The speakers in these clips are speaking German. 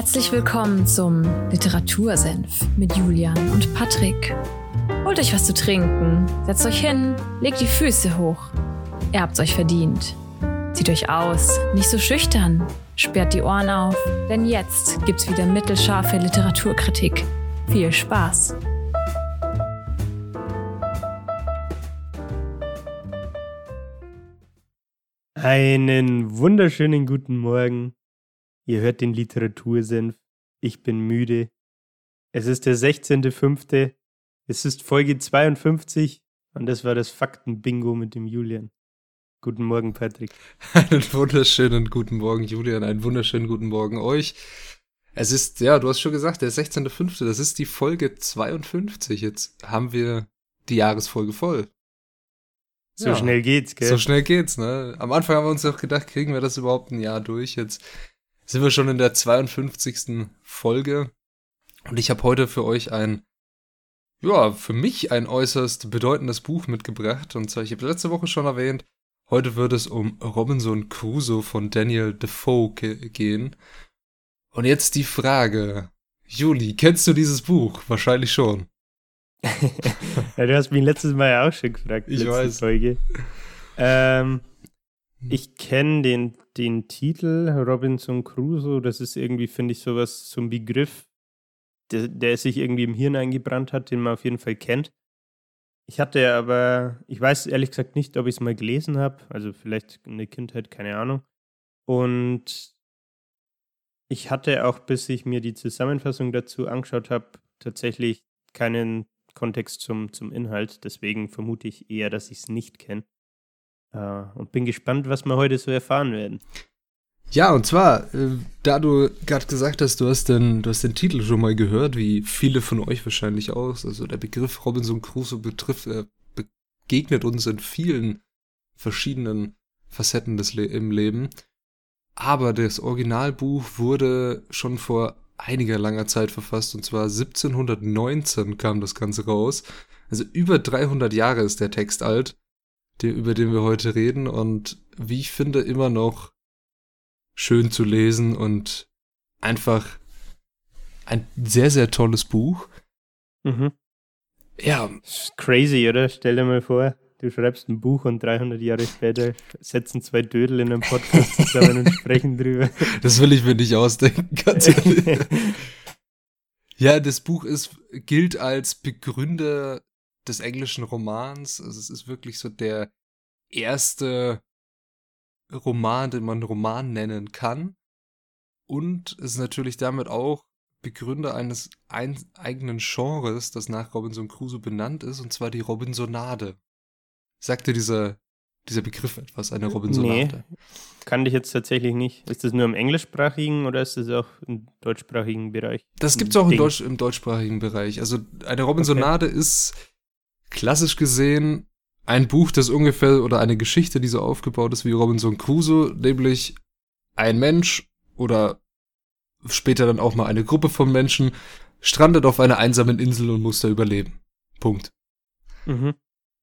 Herzlich willkommen zum Literatursenf mit Julian und Patrick. Holt euch was zu trinken, setzt euch hin, legt die Füße hoch. Ihr habt's euch verdient. Zieht euch aus, nicht so schüchtern, sperrt die Ohren auf, denn jetzt gibt's wieder mittelscharfe Literaturkritik. Viel Spaß! Einen wunderschönen guten Morgen. Ihr hört den Literatursenf. Ich bin müde. Es ist der 16.05. Es ist Folge 52 und das war das Faktenbingo mit dem Julian. Guten Morgen, Patrick. Einen wunderschönen guten Morgen, Julian. Einen wunderschönen guten Morgen euch. Es ist, ja, du hast schon gesagt, der 16.05. Das ist die Folge 52. Jetzt haben wir die Jahresfolge voll. So ja. schnell geht's, gell? So schnell geht's, ne? Am Anfang haben wir uns auch gedacht, kriegen wir das überhaupt ein Jahr durch? Jetzt sind wir schon in der 52. Folge. Und ich habe heute für euch ein, ja, für mich ein äußerst bedeutendes Buch mitgebracht. Und zwar, ich habe letzte Woche schon erwähnt, heute wird es um Robinson Crusoe von Daniel Defoe gehen. Und jetzt die Frage. Juli, kennst du dieses Buch? Wahrscheinlich schon. ja, du hast mich letztes Mal ja auch schon gefragt. Ich weiß. Folge. Ähm, ich kenne den, den Titel Robinson Crusoe. Das ist irgendwie, finde ich, sowas zum Begriff, der, der sich irgendwie im Hirn eingebrannt hat, den man auf jeden Fall kennt. Ich hatte aber, ich weiß ehrlich gesagt nicht, ob ich es mal gelesen habe. Also vielleicht in der Kindheit, keine Ahnung. Und ich hatte auch, bis ich mir die Zusammenfassung dazu angeschaut habe, tatsächlich keinen Kontext zum, zum Inhalt. Deswegen vermute ich eher, dass ich es nicht kenne. Uh, und bin gespannt, was wir heute so erfahren werden. Ja, und zwar, äh, da du gerade gesagt hast, du hast, den, du hast den Titel schon mal gehört, wie viele von euch wahrscheinlich auch. Also der Begriff Robinson Crusoe betrifft, äh, begegnet uns in vielen verschiedenen Facetten des Le im Leben. Aber das Originalbuch wurde schon vor einiger langer Zeit verfasst, und zwar 1719 kam das Ganze raus. Also über 300 Jahre ist der Text alt, der, über den wir heute reden, und wie ich finde, immer noch schön zu lesen und einfach ein sehr, sehr tolles Buch. Mhm. Ja. Crazy, oder? Stell dir mal vor, du schreibst ein Buch und 300 Jahre später setzen zwei Dödel in einem Podcast zusammen und sprechen drüber. Das will ich mir nicht ausdenken, ganz ehrlich. ja, das Buch ist, gilt als Begründer des englischen Romans. Also es ist wirklich so der erste Roman, den man Roman nennen kann. Und es ist natürlich damit auch Begründer eines ein eigenen Genres, das nach Robinson Crusoe benannt ist, und zwar die Robinsonade. Sagt dir dieser, dieser Begriff etwas, eine Robinsonade? Nee, kann ich jetzt tatsächlich nicht. Ist das nur im englischsprachigen oder ist das auch im deutschsprachigen Bereich? Das gibt es auch im, Deutsch, im deutschsprachigen Bereich. Also eine Robinsonade okay. ist klassisch gesehen ein Buch, das ungefähr oder eine Geschichte, die so aufgebaut ist wie Robinson Crusoe, nämlich ein Mensch oder später dann auch mal eine Gruppe von Menschen strandet auf einer einsamen Insel und muss da überleben. Punkt. Mhm.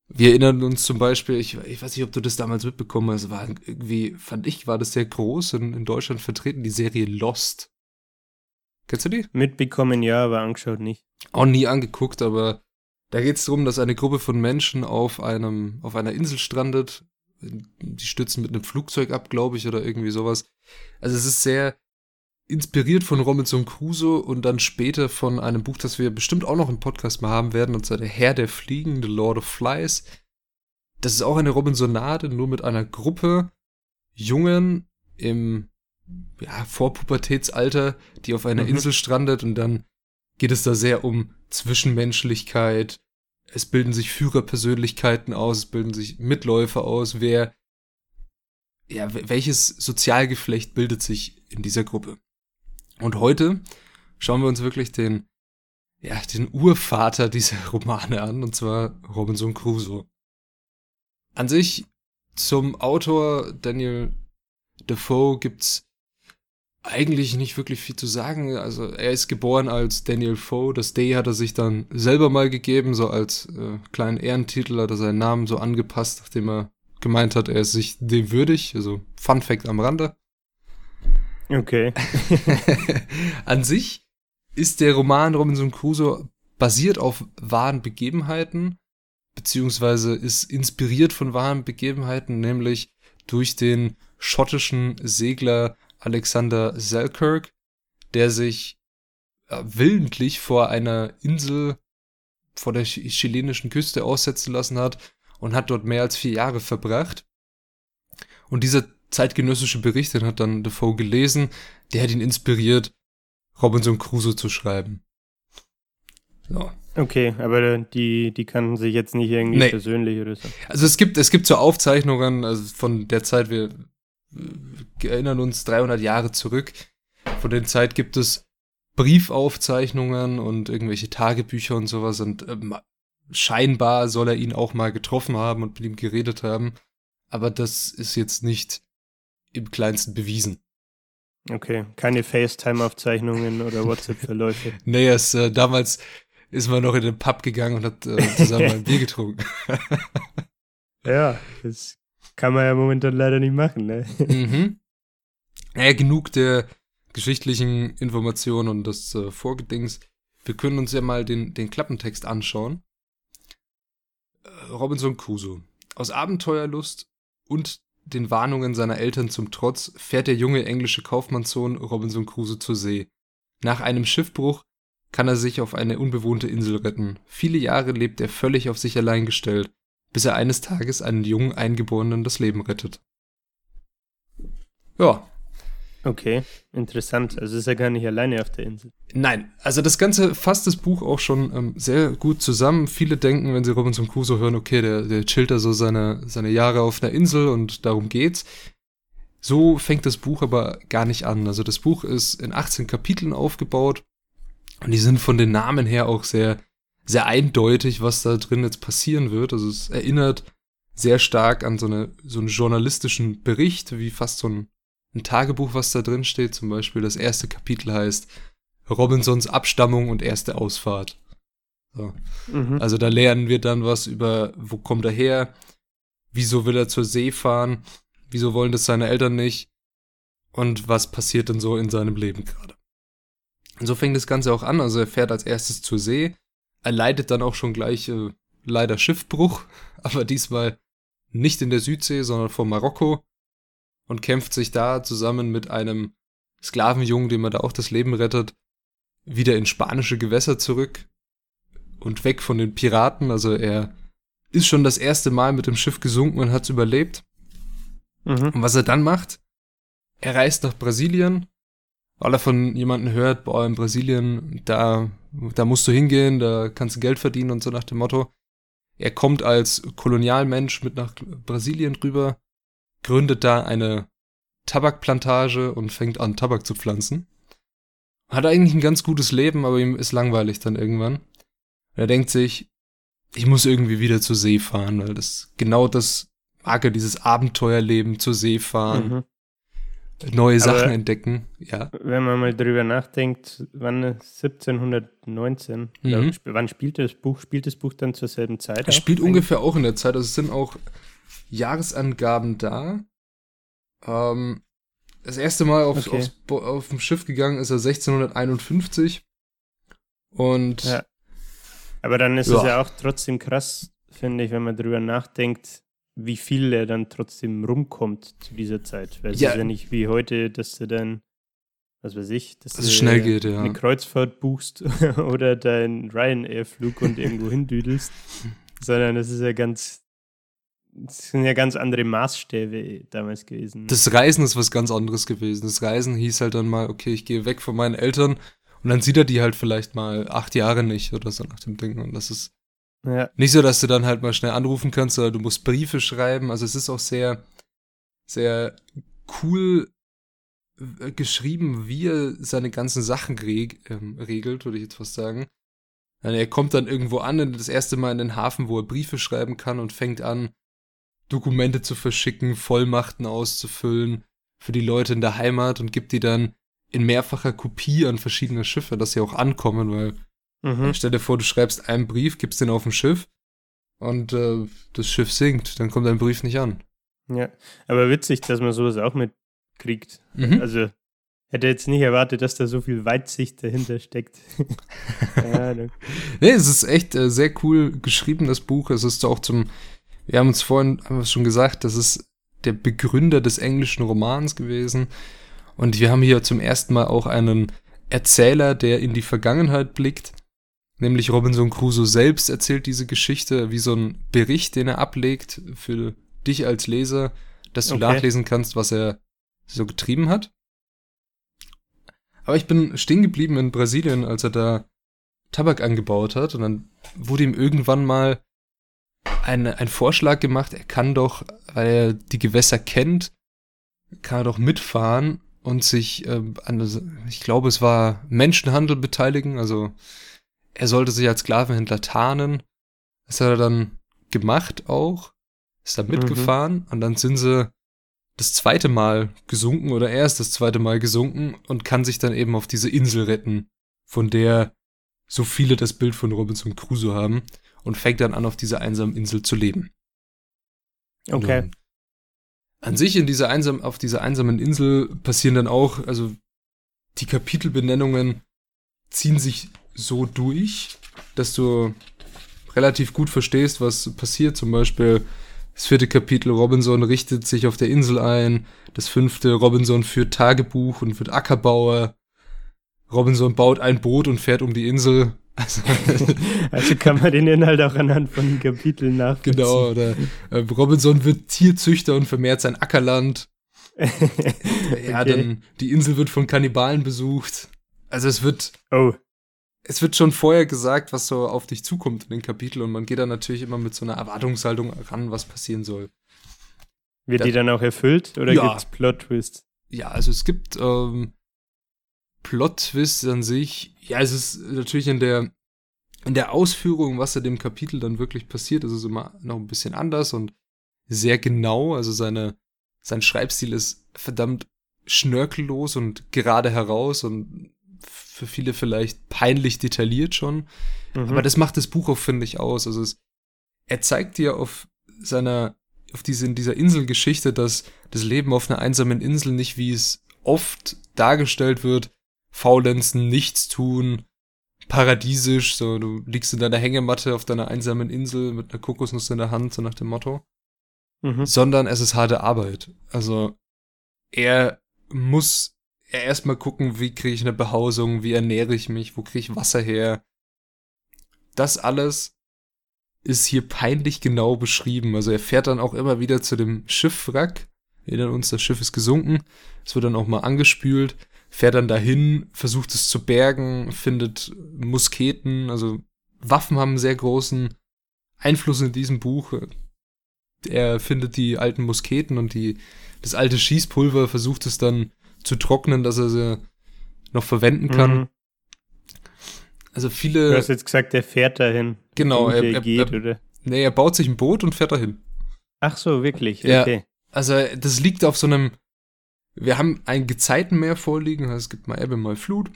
Wir erinnern uns zum Beispiel, ich, ich weiß nicht, ob du das damals mitbekommen hast, war irgendwie, fand ich, war das sehr groß in, in Deutschland vertreten, die Serie Lost. Kennst du die? Mitbekommen, ja, aber angeschaut nicht. Auch nie angeguckt, aber da geht es darum, dass eine Gruppe von Menschen auf einem, auf einer Insel strandet. Die stürzen mit einem Flugzeug ab, glaube ich, oder irgendwie sowas. Also es ist sehr inspiriert von Robinson Crusoe und dann später von einem Buch, das wir bestimmt auch noch im Podcast mal haben werden, und zwar Der Herr der Fliegen, The Lord of Flies. Das ist auch eine Robinsonade, nur mit einer Gruppe Jungen im ja, Vorpubertätsalter, die auf einer mhm. Insel strandet und dann geht es da sehr um Zwischenmenschlichkeit. Es bilden sich Führerpersönlichkeiten aus, es bilden sich Mitläufer aus, wer ja, welches Sozialgeflecht bildet sich in dieser Gruppe? Und heute schauen wir uns wirklich den, ja, den Urvater dieser Romane an, und zwar Robinson Crusoe. An sich zum Autor Daniel Defoe gibt's eigentlich nicht wirklich viel zu sagen. Also er ist geboren als Daniel Foe. Das Day hat er sich dann selber mal gegeben, so als äh, kleinen Ehrentitel hat er seinen Namen so angepasst, nachdem er gemeint hat, er ist sich dem würdig. Also Fun Fact am Rande. Okay. An sich ist der Roman Robinson Crusoe basiert auf wahren Begebenheiten, beziehungsweise ist inspiriert von wahren Begebenheiten, nämlich durch den schottischen Segler Alexander Selkirk, der sich äh, willentlich vor einer Insel vor der chilenischen Küste aussetzen lassen hat und hat dort mehr als vier Jahre verbracht. Und dieser zeitgenössische Bericht, den hat dann Defoe gelesen, der hat ihn inspiriert, Robinson Crusoe zu schreiben. So. Okay, aber die, die kannten sich jetzt nicht irgendwie nee. persönlich oder so. Also es gibt, es gibt so Aufzeichnungen, also von der Zeit, wir erinnern uns 300 Jahre zurück. Von der Zeit gibt es Briefaufzeichnungen und irgendwelche Tagebücher und sowas und ähm, scheinbar soll er ihn auch mal getroffen haben und mit ihm geredet haben. Aber das ist jetzt nicht im kleinsten bewiesen. Okay, keine FaceTime-Aufzeichnungen oder WhatsApp-Verläufe. nee, es, äh, damals ist man noch in den Pub gegangen und hat äh, zusammen ein Bier getrunken. ja, das kann man ja momentan leider nicht machen, ne? mhm. Naja, genug der geschichtlichen Informationen und des äh, Vorgedings. Wir können uns ja mal den, den Klappentext anschauen. Äh, Robinson Crusoe. Aus Abenteuerlust und den Warnungen seiner Eltern zum Trotz fährt der junge englische Kaufmannssohn Robinson Crusoe zur See. Nach einem Schiffbruch kann er sich auf eine unbewohnte Insel retten. Viele Jahre lebt er völlig auf sich allein gestellt, bis er eines Tages einen jungen Eingeborenen das Leben rettet. Ja. Okay, interessant. Also ist er gar nicht alleine auf der Insel. Nein, also das Ganze fasst das Buch auch schon ähm, sehr gut zusammen. Viele denken, wenn sie Robinson Crusoe hören, okay, der, der chillt da so seine, seine Jahre auf einer Insel und darum geht's. So fängt das Buch aber gar nicht an. Also das Buch ist in 18 Kapiteln aufgebaut und die sind von den Namen her auch sehr, sehr eindeutig, was da drin jetzt passieren wird. Also es erinnert sehr stark an so, eine, so einen journalistischen Bericht, wie fast so ein, ein Tagebuch, was da drin steht. Zum Beispiel das erste Kapitel heißt Robinsons Abstammung und erste Ausfahrt. So. Mhm. Also da lernen wir dann was über, wo kommt er her, wieso will er zur See fahren, wieso wollen das seine Eltern nicht und was passiert denn so in seinem Leben gerade. Und so fängt das Ganze auch an. Also er fährt als erstes zur See. Er leidet dann auch schon gleich äh, leider Schiffbruch, aber diesmal nicht in der Südsee, sondern vor Marokko und kämpft sich da zusammen mit einem Sklavenjungen, dem er da auch das Leben rettet, wieder in spanische Gewässer zurück und weg von den Piraten. Also er ist schon das erste Mal mit dem Schiff gesunken und hat's überlebt. Mhm. Und was er dann macht, er reist nach Brasilien weil er von jemandem hört, boah, in Brasilien, da, da musst du hingehen, da kannst du Geld verdienen und so nach dem Motto. Er kommt als Kolonialmensch mit nach Brasilien rüber, gründet da eine Tabakplantage und fängt an, Tabak zu pflanzen. Hat eigentlich ein ganz gutes Leben, aber ihm ist langweilig dann irgendwann. er denkt sich, ich muss irgendwie wieder zur See fahren, weil das genau das mag er, dieses Abenteuerleben zur See fahren. Mhm neue Sachen Aber entdecken. Ja. Wenn man mal drüber nachdenkt, wann 1719, mhm. ich, wann spielt das Buch? Spielt das Buch dann zur selben Zeit? Es spielt ungefähr auch in der Zeit. Also es sind auch Jahresangaben da. Ähm, das erste Mal auf, okay. aufs, auf dem Schiff gegangen ist er 1651. Und ja. Aber dann ist ja. es ja auch trotzdem krass, finde ich, wenn man drüber nachdenkt, wie viel er dann trotzdem rumkommt zu dieser Zeit. Weil es ja. ist ja nicht wie heute, dass du dann, was weiß ich, dass das du schnell geht, ja. eine Kreuzfahrt buchst oder deinen Ryanair-Flug und irgendwo hindüdelst, sondern das ist ja ganz, das sind ja ganz andere Maßstäbe damals gewesen. Das Reisen ist was ganz anderes gewesen. Das Reisen hieß halt dann mal, okay, ich gehe weg von meinen Eltern und dann sieht er die halt vielleicht mal acht Jahre nicht oder so nach dem Ding. Und das ist ja. Nicht so, dass du dann halt mal schnell anrufen kannst, sondern du musst Briefe schreiben. Also es ist auch sehr, sehr cool äh, geschrieben, wie er seine ganzen Sachen reg ähm, regelt, würde ich jetzt fast sagen. Er kommt dann irgendwo an, das erste Mal in den Hafen, wo er Briefe schreiben kann und fängt an, Dokumente zu verschicken, Vollmachten auszufüllen für die Leute in der Heimat und gibt die dann in mehrfacher Kopie an verschiedene Schiffe, dass sie auch ankommen, weil Mhm. Stell dir vor, du schreibst einen Brief, gibst den auf ein Schiff und äh, das Schiff sinkt, dann kommt dein Brief nicht an. Ja, aber witzig, dass man sowas auch mitkriegt. Mhm. Also Hätte jetzt nicht erwartet, dass da so viel Weitsicht dahinter steckt. ja, nee, es ist echt äh, sehr cool geschrieben, das Buch. Es ist auch zum, wir haben uns vorhin haben schon gesagt, das ist der Begründer des englischen Romans gewesen. Und wir haben hier zum ersten Mal auch einen Erzähler, der in die Vergangenheit blickt. Nämlich Robinson Crusoe selbst erzählt diese Geschichte wie so ein Bericht, den er ablegt für dich als Leser, dass du okay. nachlesen kannst, was er so getrieben hat. Aber ich bin stehen geblieben in Brasilien, als er da Tabak angebaut hat. Und dann wurde ihm irgendwann mal ein, ein Vorschlag gemacht, er kann doch, weil er die Gewässer kennt, kann er doch mitfahren und sich äh, an, ich glaube, es war Menschenhandel beteiligen. Also er sollte sich als Sklavenhändler tarnen. Das hat er dann gemacht auch. Ist da mhm. mitgefahren mhm. und dann sind sie das zweite Mal gesunken oder er ist das zweite Mal gesunken und kann sich dann eben auf diese Insel retten, von der so viele das Bild von Robinson Crusoe haben und fängt dann an, auf dieser einsamen Insel zu leben. Okay. Und an sich in dieser einsam, auf dieser einsamen Insel passieren dann auch, also die Kapitelbenennungen ziehen sich so durch, dass du relativ gut verstehst, was passiert. Zum Beispiel das vierte Kapitel Robinson richtet sich auf der Insel ein. Das fünfte Robinson führt Tagebuch und wird Ackerbauer. Robinson baut ein Boot und fährt um die Insel. Also, also kann man den Inhalt auch anhand von den Kapiteln nachvollziehen. Genau, oder äh, Robinson wird Tierzüchter und vermehrt sein Ackerland. ja, okay. dann die Insel wird von Kannibalen besucht. Also es wird oh es wird schon vorher gesagt, was so auf dich zukommt in den Kapiteln und man geht dann natürlich immer mit so einer Erwartungshaltung ran, was passieren soll. Wird da, die dann auch erfüllt oder ja, gibt's Plot-Twists? Ja, also es gibt ähm, Plot-Twists an sich. Ja, es ist natürlich in der in der Ausführung, was in dem Kapitel dann wirklich passiert, ist es immer noch ein bisschen anders und sehr genau. Also seine sein Schreibstil ist verdammt schnörkellos und gerade heraus und für viele vielleicht peinlich detailliert schon. Mhm. Aber das macht das Buch auch, finde ich, aus. Also es, er zeigt dir auf seiner, auf diese, in dieser Inselgeschichte, dass das Leben auf einer einsamen Insel nicht, wie es oft dargestellt wird, faulenzen, nichts tun, paradiesisch, so du liegst in deiner Hängematte auf deiner einsamen Insel mit einer Kokosnuss in der Hand, so nach dem Motto. Mhm. Sondern es ist harte Arbeit. Also er muss erstmal gucken, wie kriege ich eine Behausung, wie ernähre ich mich, wo kriege ich Wasser her. Das alles ist hier peinlich genau beschrieben. Also er fährt dann auch immer wieder zu dem Schiffwrack. Erinnern uns, das Schiff ist gesunken. Es wird dann auch mal angespült. Fährt dann dahin, versucht es zu bergen, findet Musketen. Also Waffen haben einen sehr großen Einfluss in diesem Buch. Er findet die alten Musketen und die, das alte Schießpulver, versucht es dann zu trocknen, dass er sie noch verwenden kann. Mhm. Also viele. Du hast jetzt gesagt, der fährt dahin. Genau, er, er, geht, er, oder? Nee, er baut sich ein Boot und fährt dahin. Ach so, wirklich? Okay. Ja, also das liegt auf so einem. Wir haben ein Gezeitenmeer vorliegen, also es gibt mal Ebbe, mal Flut.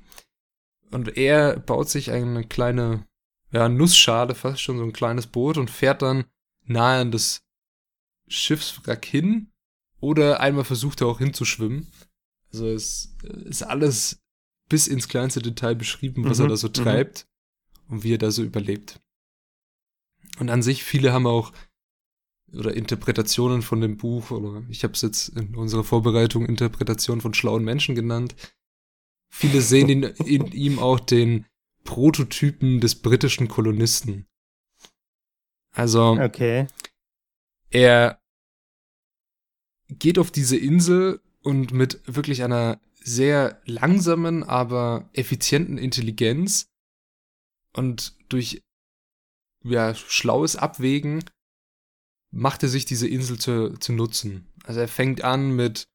Und er baut sich eine kleine, ja, Nussschale, fast schon so ein kleines Boot und fährt dann nahe an das Schiffswrack hin. Oder einmal versucht er auch hinzuschwimmen. Also es ist alles bis ins kleinste Detail beschrieben, was mhm, er da so mhm. treibt und wie er da so überlebt. Und an sich, viele haben auch oder Interpretationen von dem Buch, oder ich habe es jetzt in unserer Vorbereitung Interpretation von schlauen Menschen genannt. Viele sehen in, in ihm auch den Prototypen des britischen Kolonisten. Also, okay. er geht auf diese Insel und mit wirklich einer sehr langsamen, aber effizienten Intelligenz und durch ja, schlaues Abwägen macht er sich diese Insel zu, zu nutzen. Also er fängt an mit,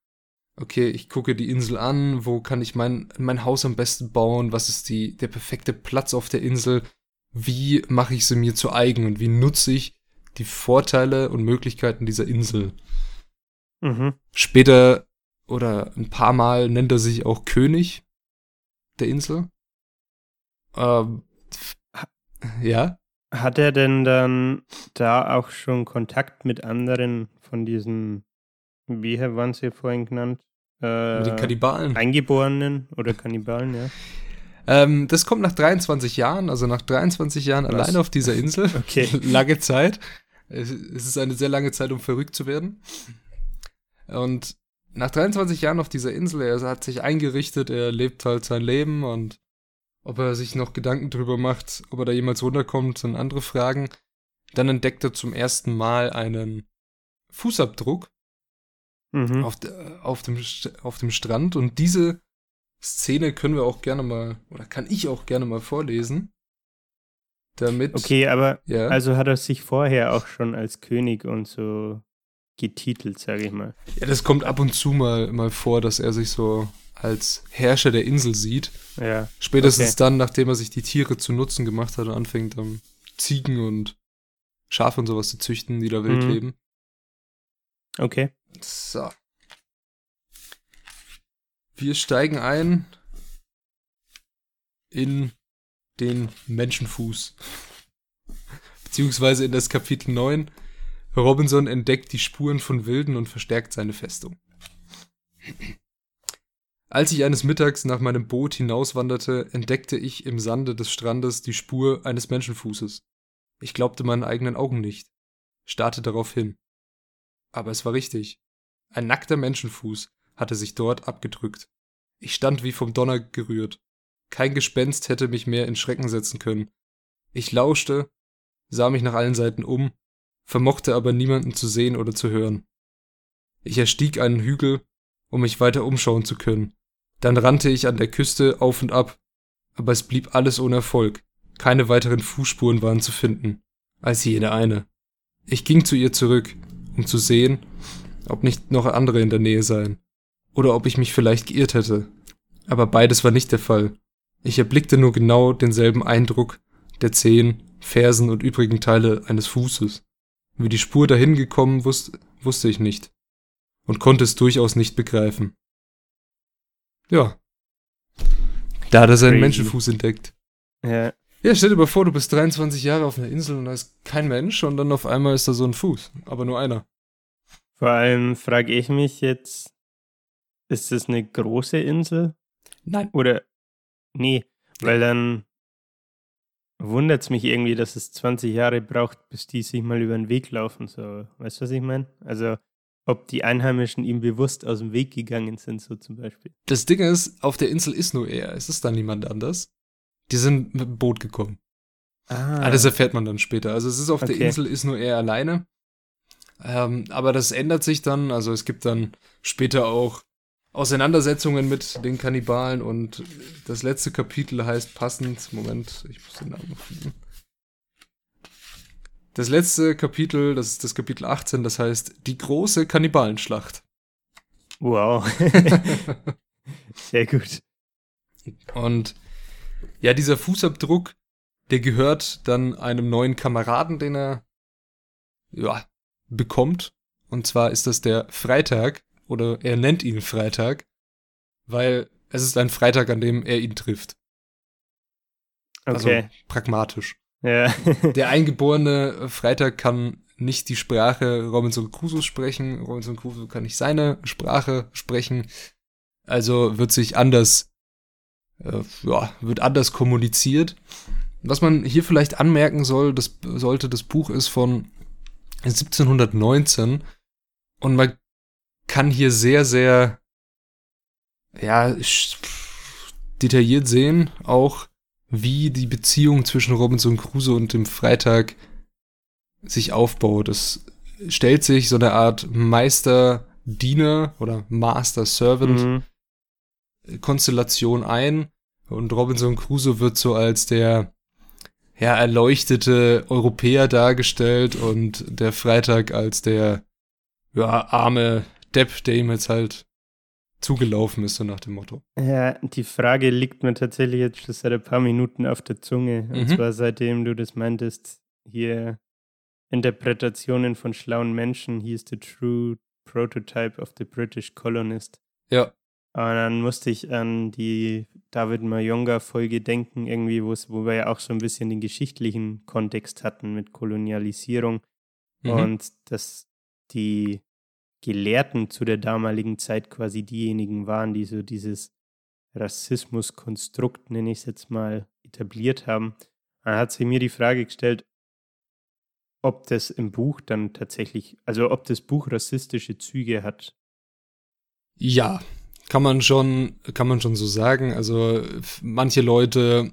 okay, ich gucke die Insel an, wo kann ich mein, mein Haus am besten bauen, was ist die, der perfekte Platz auf der Insel, wie mache ich sie mir zu eigen und wie nutze ich die Vorteile und Möglichkeiten dieser Insel. Mhm. Später oder ein paar Mal nennt er sich auch König der Insel. Ähm, ja. Hat er denn dann da auch schon Kontakt mit anderen von diesen, wie waren sie vorhin genannt? äh, Mit den Kannibalen. Eingeborenen oder Kannibalen, ja. Ähm, das kommt nach 23 Jahren, also nach 23 Jahren Was? allein auf dieser Insel. Okay. lange Zeit. Es es ist eine sehr lange Zeit, um verrückt zu werden. Und nach 23 Jahren auf dieser Insel, er hat sich eingerichtet, er lebt halt sein Leben und ob er sich noch Gedanken drüber macht, ob er da jemals runterkommt, sind andere Fragen. Dann entdeckt er zum ersten Mal einen Fußabdruck Mhm. auf, de, auf, dem, auf dem Strand und diese Szene können wir auch gerne mal, oder kann ich auch gerne mal vorlesen. Damit. Okay, aber Ja. also hat er sich vorher auch schon als König und so getitelt, sage ich mal. ja, das kommt ab und zu mal, mal vor, dass er sich so als Herrscher der Insel sieht. Ja. Spätestens Okay. dann, nachdem er sich die Tiere zu Nutzen gemacht hat und anfängt, um Ziegen und Schafe und sowas zu züchten, die da wild Mhm. leben. Okay. So. Wir steigen ein in den Menschenfuß. Beziehungsweise in das Kapitel 9. Robinson entdeckt die Spuren von Wilden und verstärkt seine Festung. Als ich eines Mittags nach meinem Boot hinauswanderte, entdeckte ich im Sande des Strandes die Spur eines Menschenfußes. Ich glaubte meinen eigenen Augen nicht, starrte darauf hin. Aber es war richtig. Ein nackter Menschenfuß hatte sich dort abgedrückt. Ich stand wie vom Donner gerührt. Kein Gespenst hätte mich mehr in Schrecken setzen können. Ich lauschte, sah mich nach allen Seiten um, vermochte aber niemanden zu sehen oder zu hören. Ich erstieg einen Hügel, um mich weiter umschauen zu können. Dann rannte ich an der Küste auf und ab, aber es blieb alles ohne Erfolg. Keine weiteren Fußspuren waren zu finden, als jene eine. Ich ging zu ihr zurück, um zu sehen, ob nicht noch andere in der Nähe seien, oder ob ich mich vielleicht geirrt hätte. Aber beides war nicht der Fall. Ich erblickte nur genau denselben Eindruck der Zehen, Fersen und übrigen Teile eines Fußes. Wie die Spur dahin gekommen wusste, wusste ich nicht und konnte es durchaus nicht begreifen. Ja. Da hat er seinen Crazy. Menschenfuß entdeckt. Ja. Ja, stell dir mal vor, du bist 23 Jahre auf einer Insel und da ist kein Mensch und dann auf einmal ist da so ein Fuß, aber nur einer. Vor allem frage ich mich jetzt, ist das eine große Insel? Nein. Oder nee, weil dann wundert es mich irgendwie, dass es 20 Jahre braucht, bis die sich mal über den Weg laufen. So, weißt du, was ich meine? Also, ob die Einheimischen ihm bewusst aus dem Weg gegangen sind, so zum Beispiel. Das Ding ist, auf der Insel ist nur er, es ist da niemand anders. Die sind mit dem Boot gekommen. Ah, Ah, das erfährt man dann später. Also es ist auf der Okay. Insel, ist nur er alleine. Ähm, aber das ändert sich dann. Also es gibt dann später auch Auseinandersetzungen mit den Kannibalen und das letzte Kapitel heißt passend, Moment, ich muss den Namen finden. Das letzte Kapitel, das ist das Kapitel 18, das heißt die große Kannibalenschlacht. wow. Sehr gut. Und ja, dieser Fußabdruck, der gehört dann einem neuen Kameraden, den er ja, bekommt. Und zwar ist das der Freitag, oder er nennt ihn Freitag, weil es ist ein Freitag, an dem er ihn trifft. Okay. Also pragmatisch. Ja. Der eingeborene Freitag kann nicht die Sprache Robinson Crusoe sprechen. Robinson Crusoe kann nicht seine Sprache sprechen. Also wird sich anders, äh, ja, wird anders kommuniziert. Was man hier vielleicht anmerken soll, das sollte, das Buch ist von 1719 und man kann hier sehr, sehr, ja, detailliert sehen, auch wie die Beziehung zwischen Robinson Crusoe und dem Freitag sich aufbaut. Es stellt sich so eine Art Meister-Diener oder Master-Servant Mhm. Ein und Robinson Crusoe wird so als der ja, erleuchtete Europäer dargestellt und der Freitag als der ja, arme Depp, der ihm jetzt halt zugelaufen ist, so nach dem Motto. Ja, die Frage liegt mir tatsächlich jetzt schon seit ein paar Minuten auf der Zunge. Und Mhm. zwar seitdem du das meintest, hier Interpretationen von schlauen Menschen, he is the true prototype of the British colonist. Ja, Und dann musste ich an die David Mayonga-Folge denken, irgendwie, wo wir ja auch so ein bisschen den geschichtlichen Kontext hatten mit Kolonialisierung mhm. und dass die Gelehrten zu der damaligen Zeit quasi diejenigen waren, die so dieses Rassismuskonstrukt, nenne ich es jetzt mal, etabliert haben. Dann hat sich mir die Frage gestellt, ob das im Buch dann tatsächlich, also ob das Buch rassistische Züge hat. Ja, kann man schon, kann man schon so sagen. Also manche Leute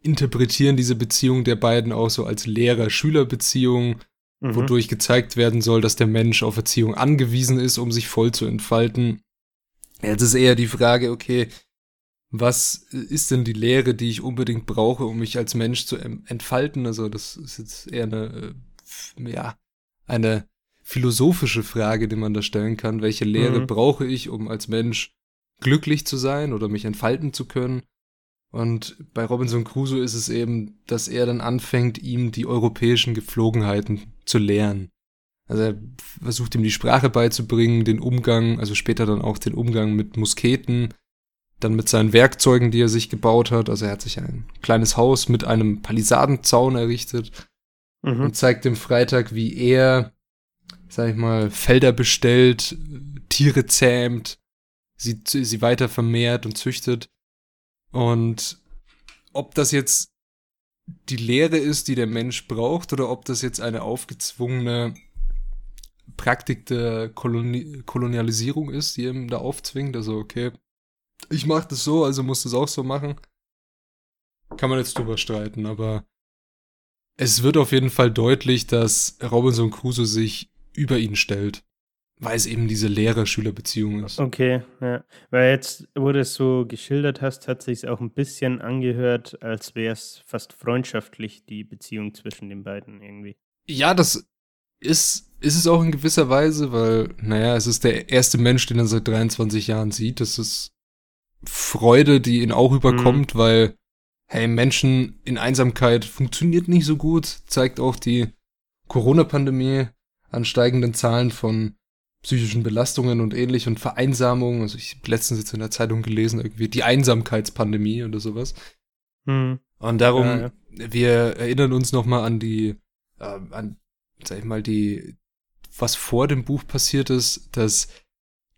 interpretieren diese Beziehung der beiden auch so als Lehrer-Schüler-Beziehung, mhm. wodurch gezeigt werden soll, dass der Mensch auf Erziehung angewiesen ist, um sich voll zu entfalten. Jetzt ist eher die Frage, okay, was ist denn die Lehre, die ich unbedingt brauche, um mich als Mensch zu entfalten? Also das ist jetzt eher eine, äh, ja, eine philosophische Frage, die man da stellen kann. Welche Lehre mhm. brauche ich, um als Mensch glücklich zu sein oder mich entfalten zu können? Und bei Robinson Crusoe ist es eben, dass er dann anfängt, ihm die europäischen Gepflogenheiten zu lehren. Also er versucht ihm die Sprache beizubringen, den Umgang, also später dann auch den Umgang mit Musketen, dann mit seinen Werkzeugen, die er sich gebaut hat. Also er hat sich ein kleines Haus mit einem Palisadenzaun errichtet mhm. und zeigt dem Freitag, wie er, sag ich mal, Felder bestellt, Tiere zähmt, sie, sie weiter vermehrt und züchtet. Und ob das jetzt die Lehre ist, die der Mensch braucht, oder ob das jetzt eine aufgezwungene Praktik der Koloni Kolonialisierung ist, die ihm da aufzwingt. Also, okay, ich mach das so, also muss das auch so machen. Kann man jetzt drüber streiten, aber es wird auf jeden Fall deutlich, dass Robinson Crusoe sich über ihn stellt weil es eben diese Lehrer-Schüler-Beziehung ist. Okay, ja. Weil jetzt, wo du es so geschildert hast, hat sich auch ein bisschen angehört, als wäre es fast freundschaftlich, die Beziehung zwischen den beiden irgendwie. Ja, das ist, ist es auch in gewisser Weise, weil, naja, es ist der erste Mensch, den er seit 23 Jahren sieht. Das ist Freude, die ihn auch überkommt, mhm. weil, hey, Menschen in Einsamkeit funktioniert nicht so gut, zeigt auch die Corona-Pandemie an steigenden Zahlen von psychischen Belastungen und ähnlich und Vereinsamung. Also ich habe letztens jetzt in der Zeitung gelesen, irgendwie die Einsamkeitspandemie oder sowas. Hm. Und darum, ja, ja. wir erinnern uns nochmal an die, äh, an, sag ich mal, die, was vor dem Buch passiert ist, dass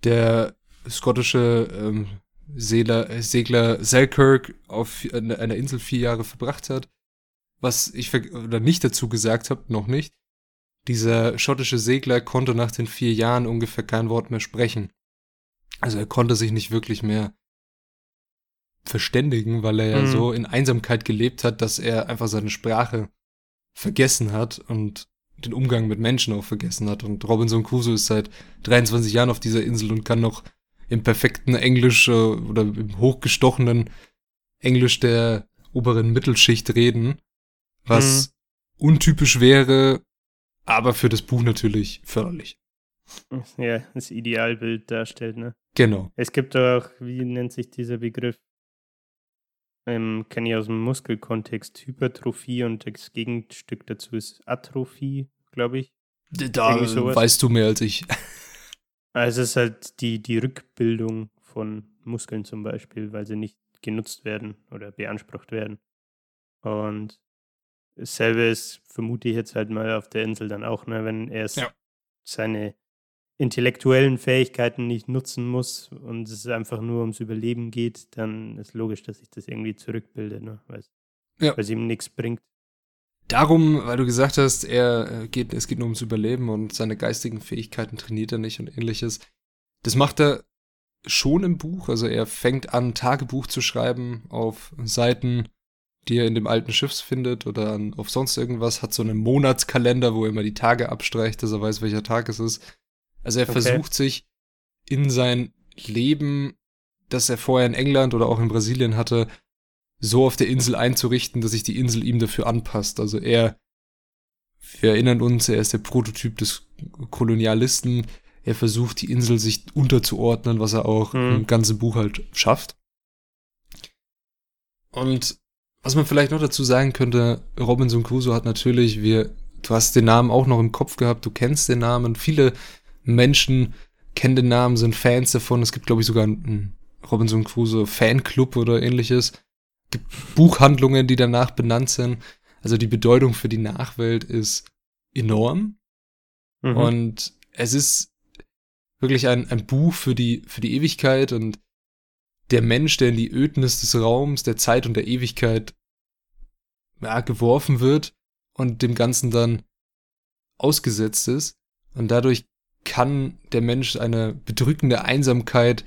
der skottische ähm, Segler, Segler Selkirk auf einer Insel vier Jahre verbracht hat. Was ich oder nicht dazu gesagt habe, noch nicht, dieser schottische Segler konnte nach den vier Jahren ungefähr kein Wort mehr sprechen. Also er konnte sich nicht wirklich mehr verständigen, weil er ja mhm. so in Einsamkeit gelebt hat, dass er einfach seine Sprache vergessen hat und den Umgang mit Menschen auch vergessen hat. Und Robinson Crusoe ist seit 23 Jahren auf dieser Insel und kann noch im perfekten Englisch äh, oder im hochgestochenen Englisch der oberen Mittelschicht reden, was mhm. untypisch wäre aber für das Buch natürlich förderlich. Ja, das Idealbild darstellt, ne? Genau. Es gibt auch, wie nennt sich dieser Begriff? Ähm, kenne ich aus dem Muskelkontext Hypertrophie und das Gegenstück dazu ist Atrophie, glaube ich. Da weißt du mehr als ich. Also es ist halt die, die Rückbildung von Muskeln zum Beispiel, weil sie nicht genutzt werden oder beansprucht werden. Und Dasselbe ist, vermute ich jetzt halt mal auf der Insel dann auch, ne, wenn er ja. seine intellektuellen Fähigkeiten nicht nutzen muss und es einfach nur ums Überleben geht, dann ist logisch, dass ich das irgendwie zurückbilde, ne, weil ja. es ihm nichts bringt. Darum, weil du gesagt hast, er geht, es geht nur ums Überleben und seine geistigen Fähigkeiten trainiert er nicht und ähnliches. Das macht er schon im Buch. Also er fängt an, Tagebuch zu schreiben auf Seiten die er in dem alten Schiffs findet oder an, auf sonst irgendwas, hat so einen Monatskalender, wo er immer die Tage abstreicht, dass er weiß, welcher Tag es ist. Also er okay. versucht sich in sein Leben, das er vorher in England oder auch in Brasilien hatte, so auf der Insel einzurichten, dass sich die Insel ihm dafür anpasst. Also er, wir erinnern uns, er ist der Prototyp des Kolonialisten. Er versucht, die Insel sich unterzuordnen, was er auch mhm. im ganzen Buch halt schafft. Und was man vielleicht noch dazu sagen könnte, Robinson Crusoe hat natürlich, wir, du hast den Namen auch noch im Kopf gehabt, du kennst den Namen, viele Menschen kennen den Namen, sind Fans davon. Es gibt, glaube ich, sogar einen Robinson Crusoe Fanclub oder ähnliches. Es gibt Buchhandlungen, die danach benannt sind. Also die Bedeutung für die Nachwelt ist enorm. Mhm. Und es ist wirklich ein, ein Buch für die, für die Ewigkeit und der Mensch, der in die Ödnis des Raums, der Zeit und der Ewigkeit ja, geworfen wird und dem Ganzen dann ausgesetzt ist. Und dadurch kann der Mensch eine bedrückende Einsamkeit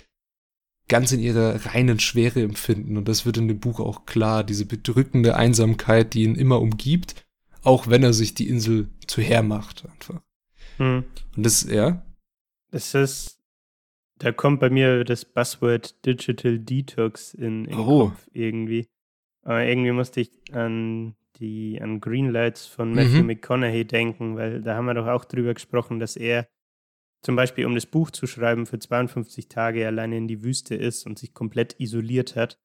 ganz in ihrer reinen Schwere empfinden. Und das wird in dem Buch auch klar, diese bedrückende Einsamkeit, die ihn immer umgibt, auch wenn er sich die Insel zu Herr macht, einfach. Hm. Und das, ja. Das ist, da kommt bei mir das Buzzword Digital Detox in, in oh. Kopf irgendwie. Aber irgendwie musste ich an die, an Greenlights von Matthew mhm. McConaughey denken, weil da haben wir doch auch drüber gesprochen, dass er zum Beispiel, um das Buch zu schreiben, für 52 Tage alleine in die Wüste ist und sich komplett isoliert hat,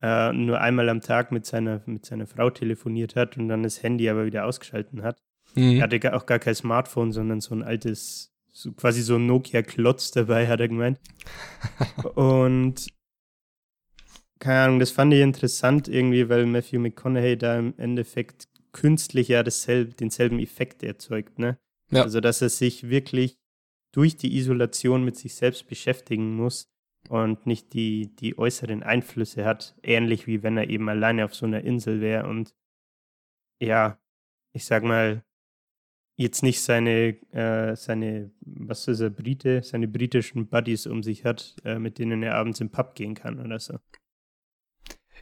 äh, nur einmal am Tag mit seiner, mit seiner Frau telefoniert hat und dann das Handy aber wieder ausgeschalten hat. Mhm. Er hatte auch gar kein Smartphone, sondern so ein altes, so quasi so ein Nokia-Klotz dabei, hat er gemeint. und keine Ahnung, das fand ich interessant irgendwie, weil Matthew McConaughey da im Endeffekt künstlich ja dasselbe, denselben Effekt erzeugt, ne? Ja. Also, dass er sich wirklich durch die Isolation mit sich selbst beschäftigen muss und nicht die, die äußeren Einflüsse hat, ähnlich wie wenn er eben alleine auf so einer Insel wäre und ja, ich sag mal, jetzt nicht seine, äh, seine, was ist er, Brite, seine britischen Buddies um sich hat, äh, mit denen er abends im Pub gehen kann oder so.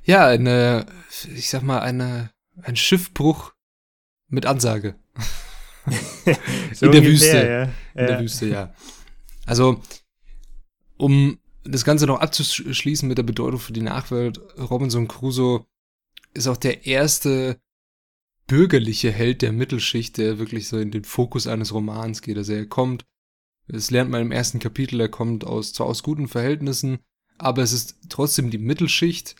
Ja, eine, ich sag mal, eine, ein Schiffbruch mit Ansage. so in der ungefähr, Wüste. Ja. In ja. der Wüste, ja. Also, um das Ganze noch abzuschließen mit der Bedeutung für die Nachwelt, Robinson Crusoe ist auch der erste bürgerliche Held der Mittelschicht, der wirklich so in den Fokus eines Romans geht. Also er kommt, das lernt man im ersten Kapitel, er kommt aus, zwar aus guten Verhältnissen, aber es ist trotzdem die Mittelschicht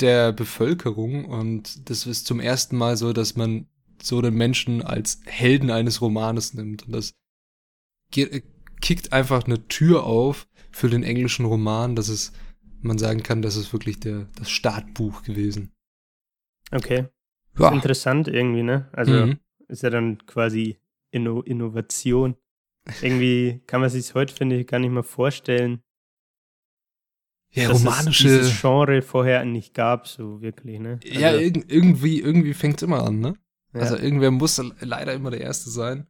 der Bevölkerung und das ist zum ersten Mal so, dass man so den Menschen als Helden eines Romanes nimmt. Und das äh, kickt einfach eine Tür auf für den englischen Roman, dass es, man sagen kann, das ist wirklich der, das Startbuch gewesen. Okay. Ja. Interessant irgendwie, ne? Also mhm. ist ja dann quasi Inno Innovation. Irgendwie kann man sich heute, finde ich, gar nicht mehr vorstellen. Ja, romanische. Es dieses Genre vorher nicht gab, so wirklich, ne? Also, ja, irg irgendwie, irgendwie fängt es immer an, ne? Ja. Also irgendwer muss leider immer der Erste sein.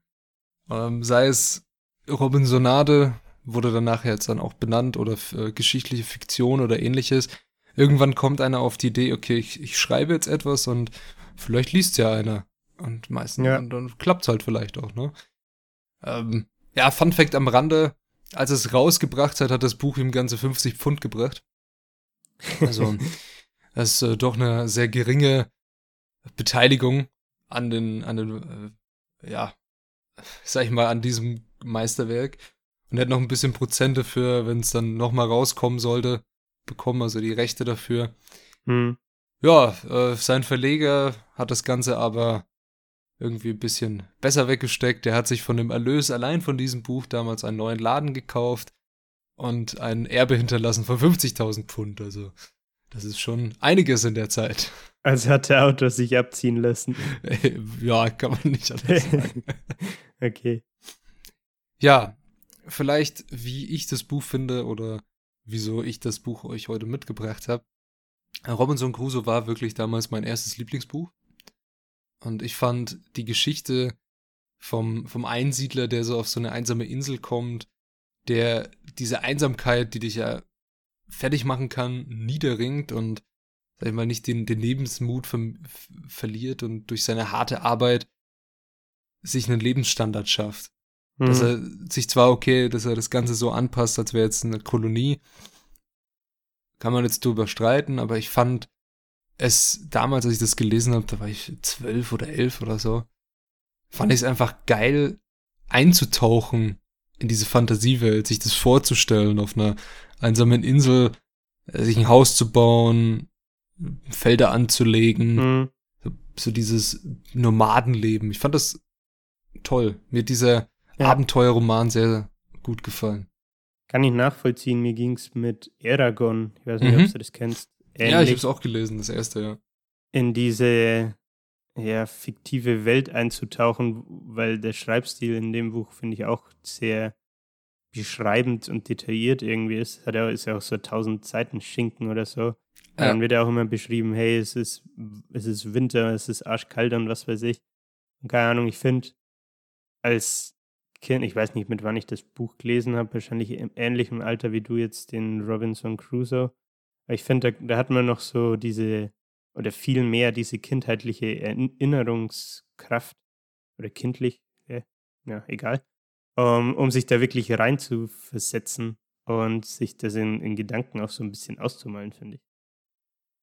Ähm, sei es Robinsonade, wurde dann nachher jetzt dann auch benannt, oder äh, geschichtliche Fiktion oder ähnliches. Irgendwann kommt einer auf die Idee, okay, ich, ich schreibe jetzt etwas und vielleicht liest ja einer. Und meistens ja. und dann klappt's halt vielleicht auch, ne? Ähm, ja, Fun Fact am Rande, als es rausgebracht hat, hat das Buch ihm ganze 50 Pfund gebracht. Also, das ist äh, doch eine sehr geringe Beteiligung an den, an den, äh, ja, sag ich mal, an diesem Meisterwerk. Und er hat noch ein bisschen Prozente für, wenn es dann nochmal rauskommen sollte, bekommen, also die Rechte dafür. Hm. Ja, äh, sein Verleger hat das Ganze aber irgendwie ein bisschen besser weggesteckt. Der hat sich von dem Erlös allein von diesem Buch damals einen neuen Laden gekauft und ein Erbe hinterlassen von 50.000 Pfund. Also, das ist schon einiges in der Zeit. Also hat der Autor sich abziehen lassen. ja, kann man nicht alles sagen. okay. Ja, vielleicht wie ich das Buch finde oder wieso ich das Buch euch heute mitgebracht habe. Robinson Crusoe war wirklich damals mein erstes Lieblingsbuch. Und ich fand die Geschichte vom, vom Einsiedler, der so auf so eine einsame Insel kommt, der diese Einsamkeit, die dich ja fertig machen kann, niederringt und sag ich mal, nicht den, den Lebensmut ver verliert und durch seine harte Arbeit sich einen Lebensstandard schafft. Mhm. Dass er sich zwar okay, dass er das Ganze so anpasst, als wäre jetzt eine Kolonie, kann man jetzt drüber streiten, aber ich fand es damals, als ich das gelesen habe, da war ich zwölf oder elf oder so, fand ich es einfach geil, einzutauchen in diese Fantasiewelt, sich das vorzustellen, auf einer einsamen Insel, äh, sich ein Haus zu bauen, Felder anzulegen. Mhm. So, so, dieses Nomadenleben. Ich fand das toll. Mir hat dieser ja. Abenteuerroman sehr gut gefallen. Kann ich nachvollziehen. Mir ging es mit Aragon. Ich weiß nicht, mhm. ob du das kennst. Ähnlich ja, ich habe es auch gelesen, das erste, ja. In diese ja, fiktive Welt einzutauchen, weil der Schreibstil in dem Buch finde ich auch sehr beschreibend und detailliert irgendwie ist. Hat er ist ja auch so 1000 Seiten Schinken oder so. Ja. Dann wird ja auch immer beschrieben, hey, es ist, es ist Winter, es ist arschkalt und was weiß ich. Und keine Ahnung, ich finde, als Kind, ich weiß nicht, mit wann ich das Buch gelesen habe, wahrscheinlich im ähnlichen Alter wie du jetzt den Robinson Crusoe. Aber ich finde, da, da hat man noch so diese, oder viel mehr diese kindheitliche Erinnerungskraft oder kindlich, ja, ja egal, um, um sich da wirklich reinzuversetzen und sich das in, in Gedanken auch so ein bisschen auszumalen, finde ich.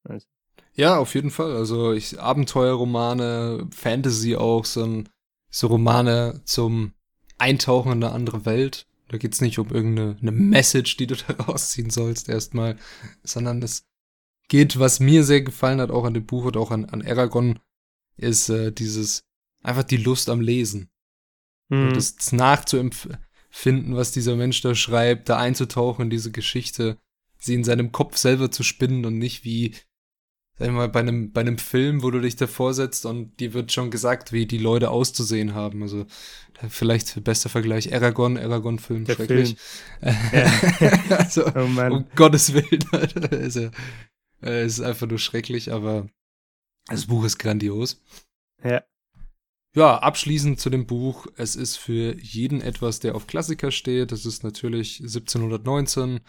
Also. Ja, auf jeden Fall. Also ich Abenteuerromane, Fantasy auch, so, so Romane zum Eintauchen in eine andere Welt. Da geht's nicht um irgendeine eine Message, die du da rausziehen sollst erstmal, sondern es geht, was mir sehr gefallen hat, auch an dem Buch und auch an, an Aragon, ist äh, dieses einfach die Lust am Lesen. Mhm. Das, das nachzuempfinden, was dieser Mensch da schreibt, da einzutauchen in diese Geschichte, sie in seinem Kopf selber zu spinnen und nicht wie sag ich mal, bei einem, bei einem Film, wo du dich davor setzt und dir wird schon gesagt, wie die Leute auszusehen haben. Also vielleicht bester Vergleich Aragon, Aragon-Film, schrecklich. Film. Ja. also, oh Mann. Um Gottes Willen, also, es ist einfach nur schrecklich, aber das Buch ist grandios. Ja. Ja, abschließend zu dem Buch. Es ist für jeden etwas, der auf Klassiker steht. Das ist natürlich 1719.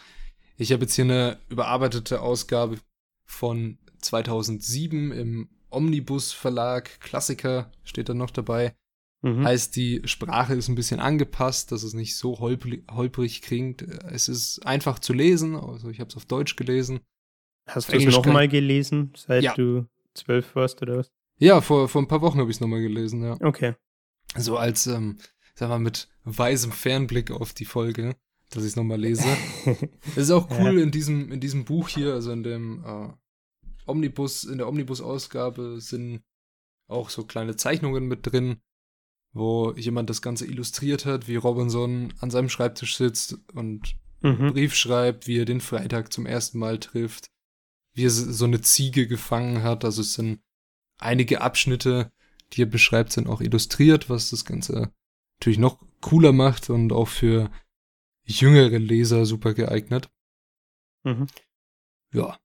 Ich habe jetzt hier eine überarbeitete Ausgabe von 2007 im Omnibus Verlag, Klassiker steht da noch dabei. Mhm. Heißt, die Sprache ist ein bisschen angepasst, dass es nicht so holprig, holprig klingt. Es ist einfach zu lesen, also ich habe es auf Deutsch gelesen. Hast du es nochmal gelesen, seit ja. du zwölf warst oder was? Ja, vor, vor ein paar Wochen habe ich es nochmal gelesen, ja. Okay. So als, ähm, sag mal, mit weisem Fernblick auf die Folge, dass ich es nochmal lese. Es ist auch cool ja. in diesem, in diesem Buch hier, also in dem äh, Omnibus, in der Omnibus-Ausgabe sind auch so kleine Zeichnungen mit drin, wo jemand das Ganze illustriert hat, wie Robinson an seinem Schreibtisch sitzt und mhm. einen Brief schreibt, wie er den Freitag zum ersten Mal trifft, wie er so eine Ziege gefangen hat. Also es sind einige Abschnitte, die er beschreibt, sind auch illustriert, was das Ganze natürlich noch cooler macht und auch für jüngere Leser super geeignet. Mhm. Ja,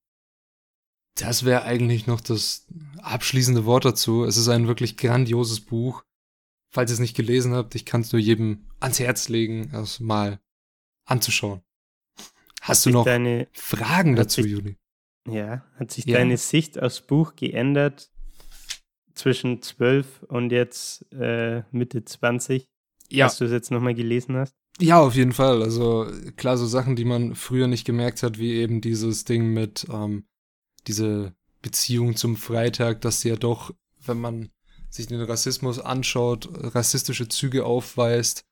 das wäre eigentlich noch das abschließende Wort dazu. Es ist ein wirklich grandioses Buch. Falls ihr es nicht gelesen habt, ich kann es nur jedem ans Herz legen, es mal anzuschauen. Hast du noch deine, Fragen dazu, sich, Juli? Ja, hat sich ja. deine Sicht aufs Buch geändert zwischen 12 und jetzt äh, Mitte 20? Ja. Dass du es jetzt nochmal gelesen hast? Ja, auf jeden Fall. Also klar, so Sachen, die man früher nicht gemerkt hat, wie eben dieses Ding mit ähm, diese Beziehung zum Freitag, dass sie ja doch, wenn man sich den Rassismus anschaut, rassistische Züge aufweist.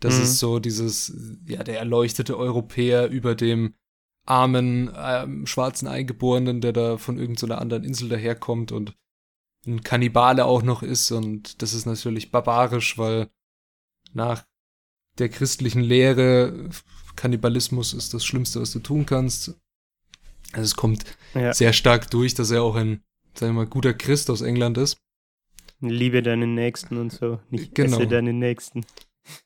Das mhm. ist so dieses, ja, der erleuchtete Europäer über dem armen, ähm, schwarzen Eingeborenen, der da von irgendeiner so anderen Insel daherkommt und ein Kannibale auch noch ist. Und das ist natürlich barbarisch, weil nach der christlichen Lehre Kannibalismus ist das Schlimmste, was du tun kannst. Also es kommt ja. sehr stark durch, dass er auch ein, sagen wir mal, guter Christ aus England ist. Liebe deinen Nächsten und so, nicht genau. esse deinen Nächsten.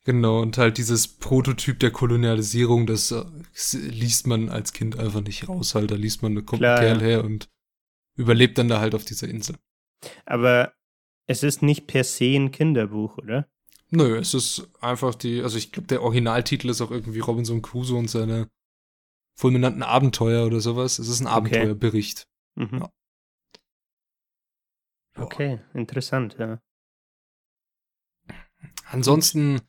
Genau, und halt dieses Prototyp der Kolonialisierung, das, äh, liest man als Kind einfach nicht raus, halt. Da liest man, da kommt Klar, ein Kerl ja. her und überlebt dann da halt auf dieser Insel. Aber es ist nicht per se ein Kinderbuch, oder? Nö, es ist einfach die, also ich glaube, der Originaltitel ist auch irgendwie Robinson Crusoe und seine fulminanten Abenteuer oder sowas. Es ist ein Abenteuerbericht. Okay. Mhm. Ja. Okay, interessant, ja. Ansonsten,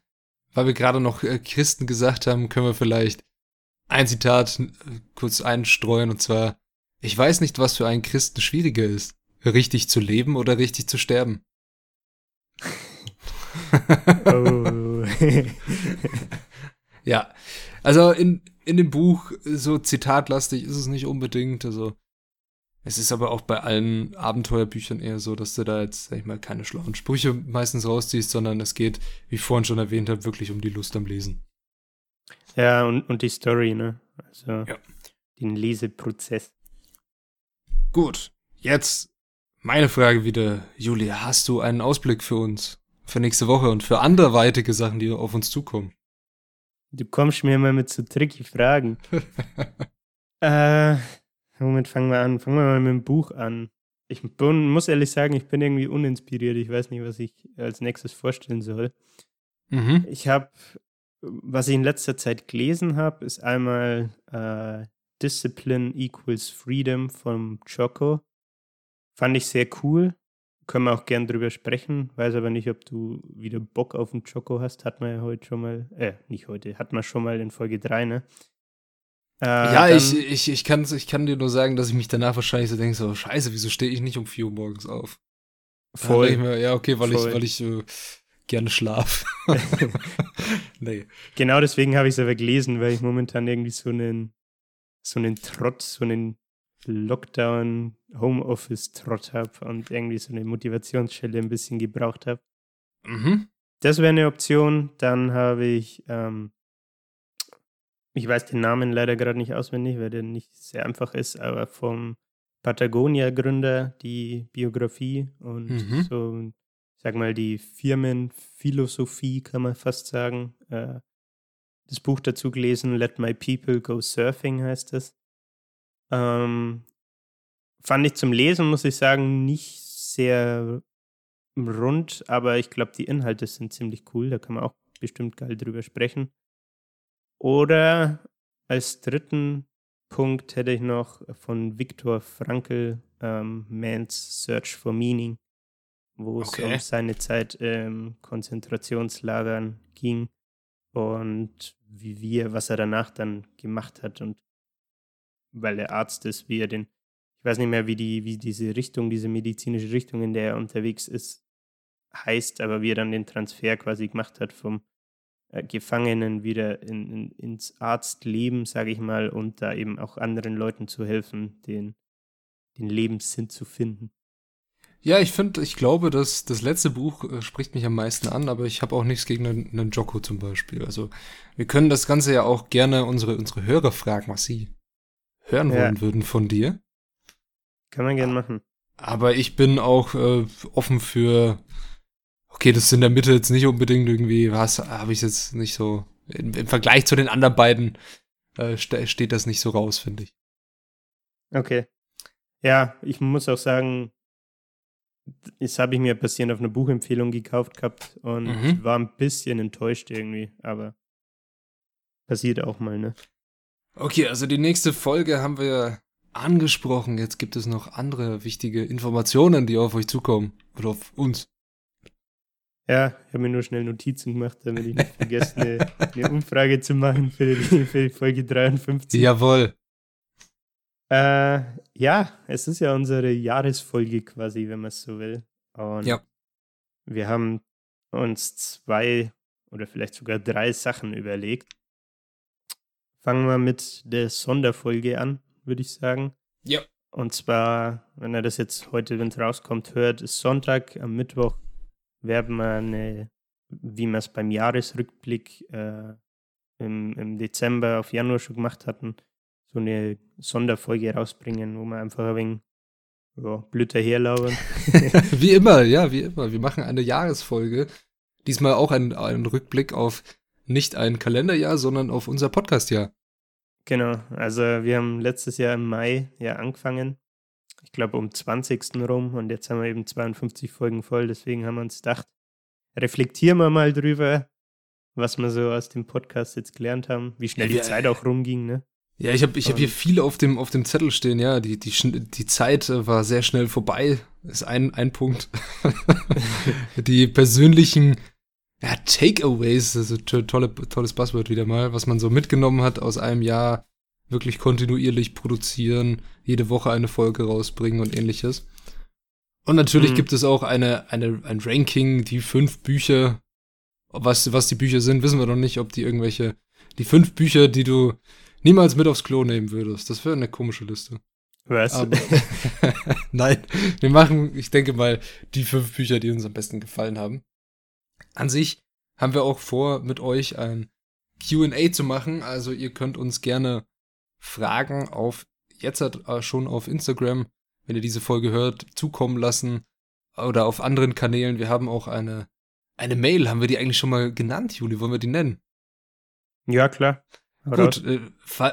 weil wir gerade noch äh, Christen gesagt haben, können wir vielleicht ein Zitat äh, kurz einstreuen und zwar, ich weiß nicht, was für einen Christen schwieriger ist, richtig zu leben oder richtig zu sterben. oh. ja, also in, in dem Buch so zitatlastig ist es nicht unbedingt. Also es ist aber auch bei allen Abenteuerbüchern eher so, dass du da jetzt, sag ich mal, keine schlauen Sprüche meistens rausziehst, sondern es geht, wie ich vorhin schon erwähnt habe, wirklich um die Lust am Lesen. Ja, und, und die Story, ne? Also ja. den Leseprozess. Gut, jetzt meine Frage wieder, Julia, hast du einen Ausblick für uns? Für nächste Woche und für anderweitige Sachen, die auf uns zukommen? Du kommst mir immer mit so tricky Fragen. äh, womit fangen wir an? Fangen wir mal mit dem Buch an. Ich bin, muss ehrlich sagen, ich bin irgendwie uninspiriert. Ich weiß nicht, was ich als nächstes vorstellen soll. Mhm. Ich habe, was ich in letzter Zeit gelesen habe, ist einmal äh, Discipline Equals Freedom vom Choco. Fand ich sehr cool. Können wir auch gern drüber sprechen. Weiß aber nicht, ob du wieder Bock auf den Choco hast. Hat man ja heute schon mal, äh, nicht heute, hat man schon mal in Folge 3, ne? Äh, ja, ich, ich, ich, kann, ich kann dir nur sagen, dass ich mich danach wahrscheinlich so denke, so, scheiße, wieso stehe ich nicht um 4 Uhr morgens auf? Voll. Mir, ja, okay, weil Voll. ich, weil ich äh, gerne schlaf. nee. Genau deswegen habe ich es aber gelesen, weil ich momentan irgendwie so einen, so einen Trott, so einen Lockdown, Homeoffice-Trott habe und irgendwie so eine Motivationsschelle ein bisschen gebraucht habe. Mhm. Das wäre eine Option. Dann habe ich, ähm, ich weiß den Namen leider gerade nicht auswendig, weil der nicht sehr einfach ist, aber vom Patagonia-Gründer die Biografie und mhm. so, ich sag mal, die Firmenphilosophie, kann man fast sagen. Äh, das Buch dazu gelesen, Let My People Go Surfing heißt es. Ähm, fand ich zum Lesen, muss ich sagen, nicht sehr rund, aber ich glaube, die Inhalte sind ziemlich cool. Da kann man auch bestimmt geil drüber sprechen. Oder als dritten Punkt hätte ich noch von Viktor Frankl ähm, Man's Search for Meaning, wo es okay. um seine Zeit im Konzentrationslagern ging und wie wir, was er danach dann gemacht hat und weil er Arzt ist, wie er den, ich weiß nicht mehr, wie die, wie diese Richtung, diese medizinische Richtung, in der er unterwegs ist, heißt, aber wie er dann den Transfer quasi gemacht hat vom äh, Gefangenen wieder in, in, ins Arztleben, sage ich mal, und da eben auch anderen Leuten zu helfen, den, den Lebenssinn zu finden. Ja, ich finde, ich glaube, dass das letzte Buch äh, spricht mich am meisten an, aber ich habe auch nichts gegen einen, einen Joko zum Beispiel. Also wir können das Ganze ja auch gerne unsere, unsere Hörer fragen, was sie hören wollen ja. würden von dir. Kann man gerne machen. Aber ich bin auch äh, offen für, okay, das ist in der Mitte jetzt nicht unbedingt irgendwie, was habe ich jetzt nicht so, im, im, Vergleich zu den anderen beiden äh, steht das nicht so raus, finde ich. Okay. Ja, ich muss auch sagen, das habe ich mir passiert auf eine Buchempfehlung gekauft gehabt und mhm. war ein bisschen enttäuscht irgendwie, aber passiert auch mal, ne? Okay, also die nächste Folge haben wir angesprochen. Jetzt gibt es noch andere wichtige Informationen, die auf euch zukommen. Oder auf uns. Ja, ich habe mir nur schnell Notizen gemacht, damit ich nicht vergesse, eine, eine, Umfrage zu machen für die, für die Folge 53. Jawohl. Äh, ja, es ist ja unsere Jahresfolge quasi, wenn man es so will. Und ja. wir haben uns zwei oder vielleicht sogar drei Sachen überlegt. Fangen wir mit der Sonderfolge an, würde ich sagen. Ja. Und zwar, wenn er das jetzt heute, wenn es rauskommt, hört, ist Sonntag. Am Mittwoch werden wir eine, wie wir es beim Jahresrückblick äh, im, im Dezember auf Januar schon gemacht hatten, so eine Sonderfolge rausbringen, wo wir einfach ein wenig ja, blöd daherlauern. wie immer, ja, wie immer. Wir machen eine Jahresfolge. Diesmal auch ein, ein Rückblick auf nicht ein Kalenderjahr, sondern auf unser Podcastjahr. Genau, also wir haben letztes Jahr im Mai ja angefangen. Ich glaube um 20. rum und jetzt haben wir eben 52 Folgen voll. Deswegen haben wir uns gedacht, reflektieren wir mal drüber, was wir so aus dem Podcast jetzt gelernt haben, wie schnell ja, die Zeit auch rumging, ne? Ja, ich habe ich hab hier viel auf dem, auf dem Zettel stehen, ja. Die, die, die Zeit äh, war sehr schnell vorbei, ist ein, ein Punkt. die persönlichen ja, Takeaways, das ist ein tolle, tolles Buzzword wieder mal, was man so mitgenommen hat aus einem Jahr, wirklich kontinuierlich produzieren, jede Woche eine Folge rausbringen und ähnliches. Und natürlich mhm. gibt es auch eine, eine, ein Ranking, die fünf Bücher, was, was die Bücher sind, wissen wir noch nicht, ob die irgendwelche, die fünf Bücher, die du niemals mit aufs Klo nehmen würdest. Das wäre eine komische Liste. Was? Aber, Nein, wir machen, ich denke mal, die fünf Bücher, die uns am besten gefallen haben. An sich haben wir auch vor, mit euch ein QA zu machen. Also ihr könnt uns gerne Fragen auf jetzt äh, schon auf Instagram, wenn ihr diese Folge hört, zukommen lassen. Oder auf anderen Kanälen. Wir haben auch eine, eine Mail. Haben wir die eigentlich schon mal genannt, Juli? Wollen wir die nennen? Ja, klar. Gut, äh,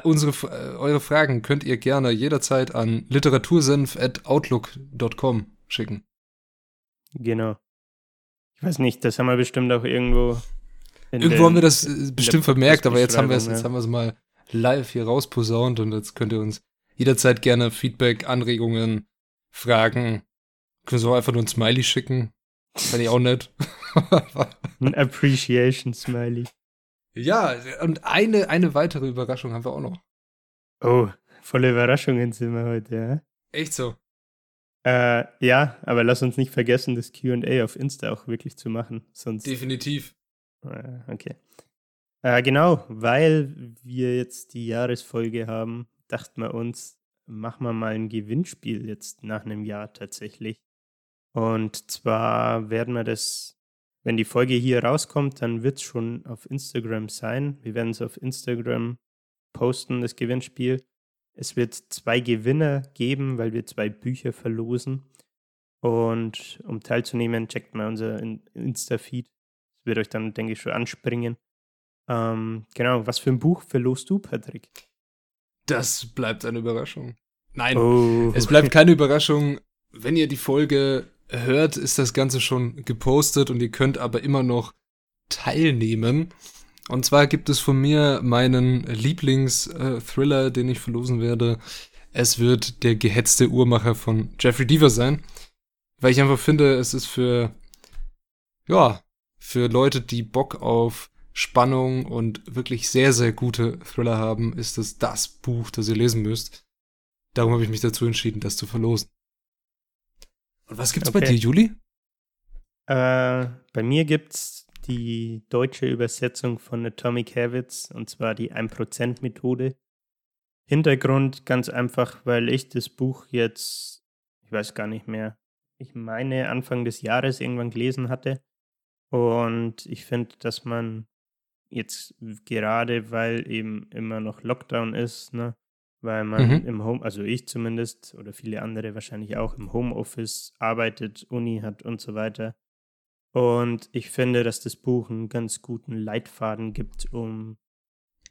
unsere, äh, eure Fragen könnt ihr gerne jederzeit an literatursenf.outlook.com schicken. Genau. Ich weiß nicht, das haben wir bestimmt auch irgendwo. Irgendwo haben wir das äh, bestimmt vermerkt, aber jetzt haben wir es, jetzt haben wir es mal live hier rausposaunt und jetzt könnt ihr uns jederzeit gerne Feedback, Anregungen, Fragen. Können Sie auch einfach nur ein Smiley schicken. Fände ich auch nett. ein Appreciation Smiley. Ja, und eine, eine weitere Überraschung haben wir auch noch. Oh, volle Überraschungen sind wir heute, ja? Echt so? Äh, ja, aber lass uns nicht vergessen, das QA auf Insta auch wirklich zu machen. Sonst Definitiv. Äh, okay. Äh, genau, weil wir jetzt die Jahresfolge haben, dachten wir uns, machen wir mal ein Gewinnspiel jetzt nach einem Jahr tatsächlich. Und zwar werden wir das wenn die Folge hier rauskommt, dann wird es schon auf Instagram sein. Wir werden es auf Instagram posten, das Gewinnspiel. Es wird zwei Gewinner geben, weil wir zwei Bücher verlosen. Und um teilzunehmen, checkt mal unser Insta-Feed. Das wird euch dann, denke ich, schon anspringen. Ähm, genau, was für ein Buch verlost du, Patrick? Das bleibt eine Überraschung. Nein, oh. es bleibt keine Überraschung. Wenn ihr die Folge hört, ist das Ganze schon gepostet und ihr könnt aber immer noch teilnehmen. Und zwar gibt es von mir meinen Lieblings-Thriller, den ich verlosen werde. Es wird der gehetzte Uhrmacher von Jeffrey Deaver sein. Weil ich einfach finde, es ist für, ja, für Leute, die Bock auf Spannung und wirklich sehr, sehr gute Thriller haben, ist es das Buch, das ihr lesen müsst. Darum habe ich mich dazu entschieden, das zu verlosen. Und was gibt's okay. bei dir, Juli? Äh, bei mir gibt's die deutsche Übersetzung von Atomic Habits und zwar die 1%-Methode. Hintergrund ganz einfach, weil ich das Buch jetzt, ich weiß gar nicht mehr, ich meine Anfang des Jahres irgendwann gelesen hatte. Und ich finde, dass man jetzt gerade, weil eben immer noch Lockdown ist, ne, weil man mhm. im Home, also ich zumindest oder viele andere wahrscheinlich auch im Homeoffice arbeitet, Uni hat und so weiter. Und ich finde, dass das Buch einen ganz guten Leitfaden gibt, um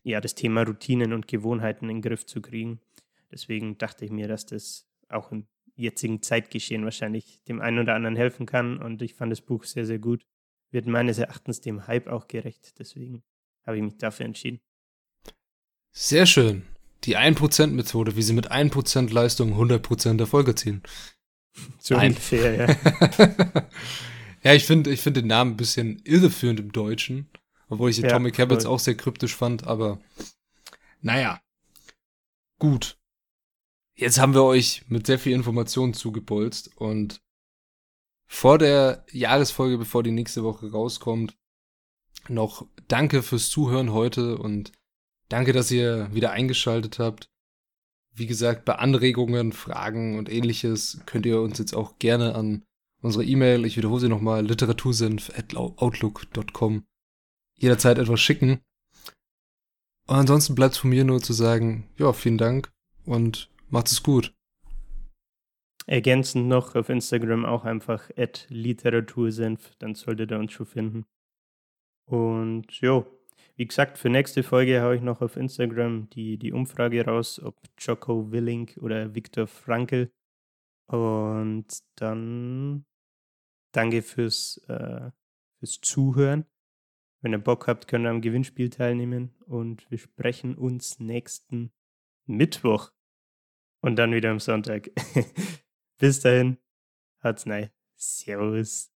ja das Thema Routinen und Gewohnheiten in den Griff zu kriegen. Deswegen dachte ich mir, dass das auch im jetzigen Zeitgeschehen wahrscheinlich dem einen oder anderen helfen kann. Und ich fand das Buch sehr, sehr gut. Wird meines Erachtens dem Hype auch gerecht. Deswegen habe ich mich dafür entschieden. Sehr schön die 1%-Methode, wie sie mit 1% Leistung 100% Erfolge ziehen. So ungefähr, ja. ja, ich finde ich find den Namen ein bisschen irreführend im Deutschen, obwohl ich Atomic ja, Habits auch sehr kryptisch fand, aber naja. Gut. Jetzt haben wir euch mit sehr viel Informationen zugebolzt und vor der Jahresfolge, bevor die nächste Woche rauskommt, noch danke fürs Zuhören heute und Danke, dass ihr wieder eingeschaltet habt. Wie gesagt, bei Anregungen, Fragen und ähnliches könnt ihr uns jetzt auch gerne an unsere E-Mail, ich wiederhole sie nochmal, literatursenf.outlook.com jederzeit etwas schicken. Und ansonsten bleibt es von mir nur zu sagen, ja, vielen Dank und macht es gut. Ergänzend noch auf Instagram auch einfach literatursenf, dann solltet ihr uns schon finden. Und jo, wie gesagt, für nächste Folge haue ich noch auf Instagram die, die Umfrage raus, ob Jocko Willink oder Viktor Frankl. Und dann danke fürs, äh, fürs Zuhören. Wenn ihr Bock habt, könnt ihr am Gewinnspiel teilnehmen. Und wir sprechen uns nächsten Mittwoch. Und dann wieder am Sonntag. Bis dahin. Hat's nein. Servus.